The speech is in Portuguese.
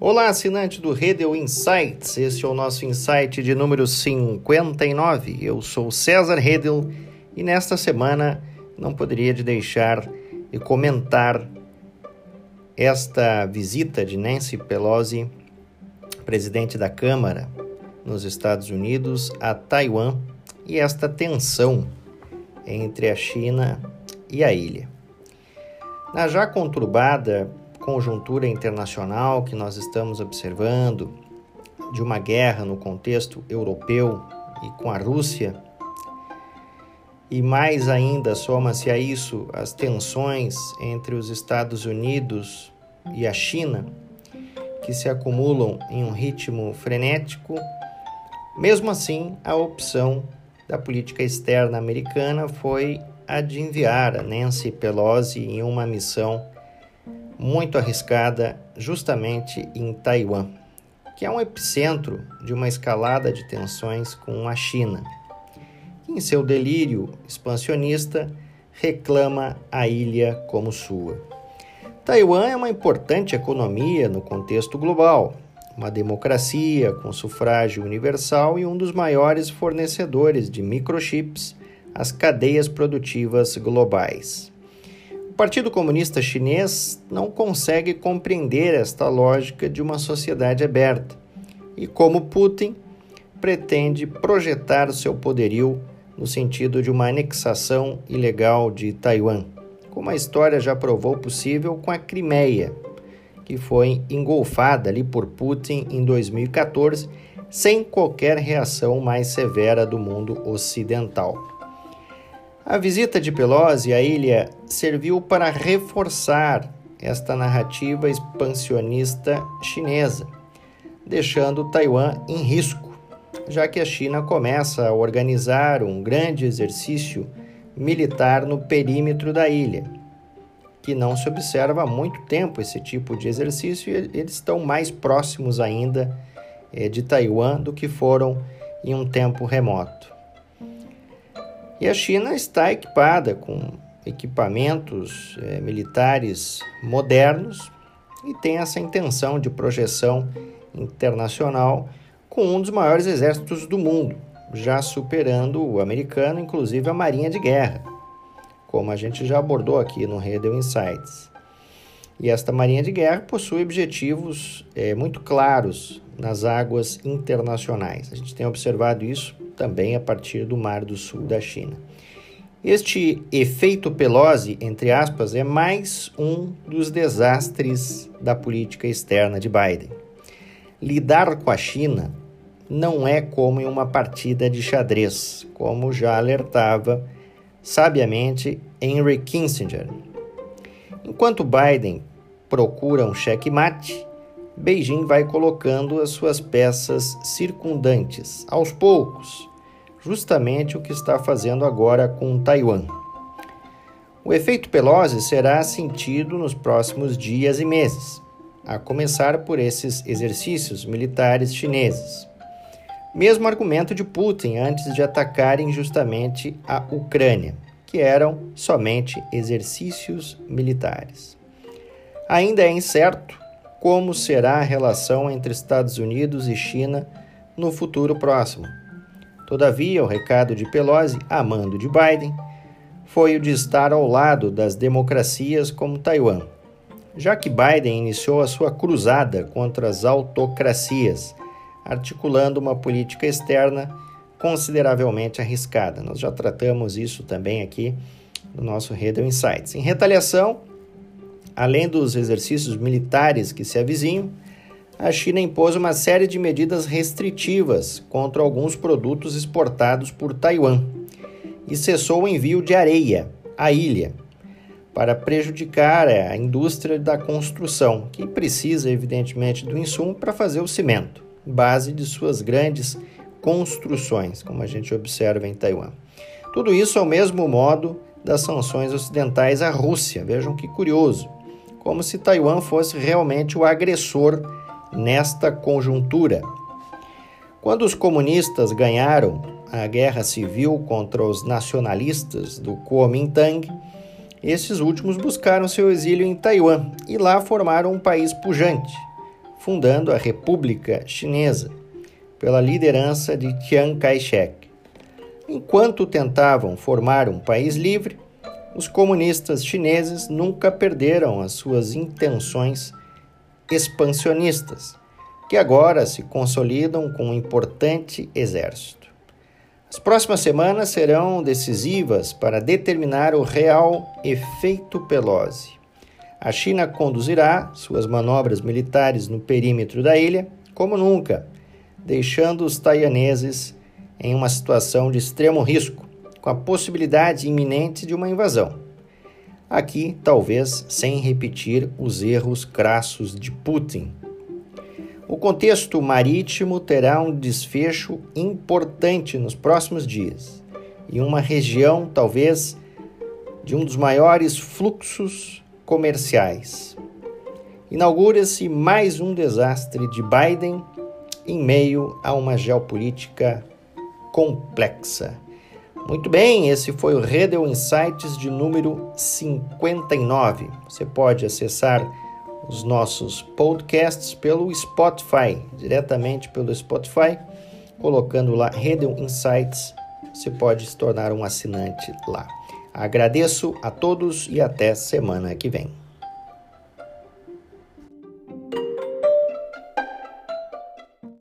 Olá, assinante do Redel Insights. Este é o nosso insight de número 59. Eu sou César Redel e nesta semana não poderia de deixar de comentar esta visita de Nancy Pelosi, presidente da Câmara nos Estados Unidos, a Taiwan e esta tensão entre a China e a ilha. Na já conturbada conjuntura internacional que nós estamos observando, de uma guerra no contexto europeu e com a Rússia, e mais ainda soma-se a isso as tensões entre os Estados Unidos e a China, que se acumulam em um ritmo frenético, mesmo assim, a opção da política externa americana foi a de enviar a Nancy Pelosi em uma missão muito arriscada justamente em Taiwan, que é um epicentro de uma escalada de tensões com a China, que, em seu delírio expansionista, reclama a ilha como sua. Taiwan é uma importante economia no contexto global, uma democracia com sufrágio universal e um dos maiores fornecedores de microchips às cadeias produtivas globais. Partido Comunista Chinês não consegue compreender esta lógica de uma sociedade aberta e, como Putin, pretende projetar seu poderio no sentido de uma anexação ilegal de Taiwan, como a história já provou possível com a Crimeia, que foi engolfada ali por Putin em 2014, sem qualquer reação mais severa do mundo ocidental. A visita de Pelosi à ilha serviu para reforçar esta narrativa expansionista chinesa, deixando Taiwan em risco, já que a China começa a organizar um grande exercício militar no perímetro da ilha, que não se observa há muito tempo esse tipo de exercício e eles estão mais próximos ainda eh, de Taiwan do que foram em um tempo remoto. E a China está equipada com equipamentos é, militares modernos e tem essa intenção de projeção internacional com um dos maiores exércitos do mundo, já superando o americano, inclusive a Marinha de Guerra, como a gente já abordou aqui no Redel Insights. E esta Marinha de Guerra possui objetivos é, muito claros nas águas internacionais. A gente tem observado isso também a partir do Mar do Sul da China. Este efeito Pelosi, entre aspas, é mais um dos desastres da política externa de Biden. Lidar com a China não é como em uma partida de xadrez, como já alertava sabiamente Henry Kissinger. Enquanto Biden procura um checkmate, Beijing vai colocando as suas peças circundantes, aos poucos, justamente o que está fazendo agora com Taiwan. O efeito Pelosi será sentido nos próximos dias e meses, a começar por esses exercícios militares chineses. Mesmo argumento de Putin antes de atacarem justamente a Ucrânia, que eram somente exercícios militares. Ainda é incerto como será a relação entre Estados Unidos e China no futuro próximo. Todavia, o recado de Pelosi, a mando de Biden, foi o de estar ao lado das democracias como Taiwan, já que Biden iniciou a sua cruzada contra as autocracias, articulando uma política externa consideravelmente arriscada. Nós já tratamos isso também aqui no nosso Redel Insights. Em retaliação, Além dos exercícios militares que se avizinham, a China impôs uma série de medidas restritivas contra alguns produtos exportados por Taiwan e cessou o envio de areia à ilha para prejudicar a indústria da construção, que precisa, evidentemente, do insumo para fazer o cimento, base de suas grandes construções, como a gente observa em Taiwan. Tudo isso ao mesmo modo das sanções ocidentais à Rússia. Vejam que curioso como se Taiwan fosse realmente o agressor nesta conjuntura. Quando os comunistas ganharam a guerra civil contra os nacionalistas do Kuomintang, esses últimos buscaram seu exílio em Taiwan e lá formaram um país pujante, fundando a República Chinesa, pela liderança de Chiang Kai-shek. Enquanto tentavam formar um país livre, os comunistas chineses nunca perderam as suas intenções expansionistas, que agora se consolidam com um importante exército. As próximas semanas serão decisivas para determinar o real efeito Pelosi. A China conduzirá suas manobras militares no perímetro da ilha como nunca, deixando os taianeses em uma situação de extremo risco, com a possibilidade iminente de uma invasão. Aqui, talvez sem repetir os erros crassos de Putin. O contexto marítimo terá um desfecho importante nos próximos dias, e uma região, talvez, de um dos maiores fluxos comerciais. Inaugura-se mais um desastre de Biden em meio a uma geopolítica complexa. Muito bem, esse foi o Redel Insights de número 59. Você pode acessar os nossos podcasts pelo Spotify, diretamente pelo Spotify, colocando lá Redel Insights, você pode se tornar um assinante lá. Agradeço a todos e até semana que vem.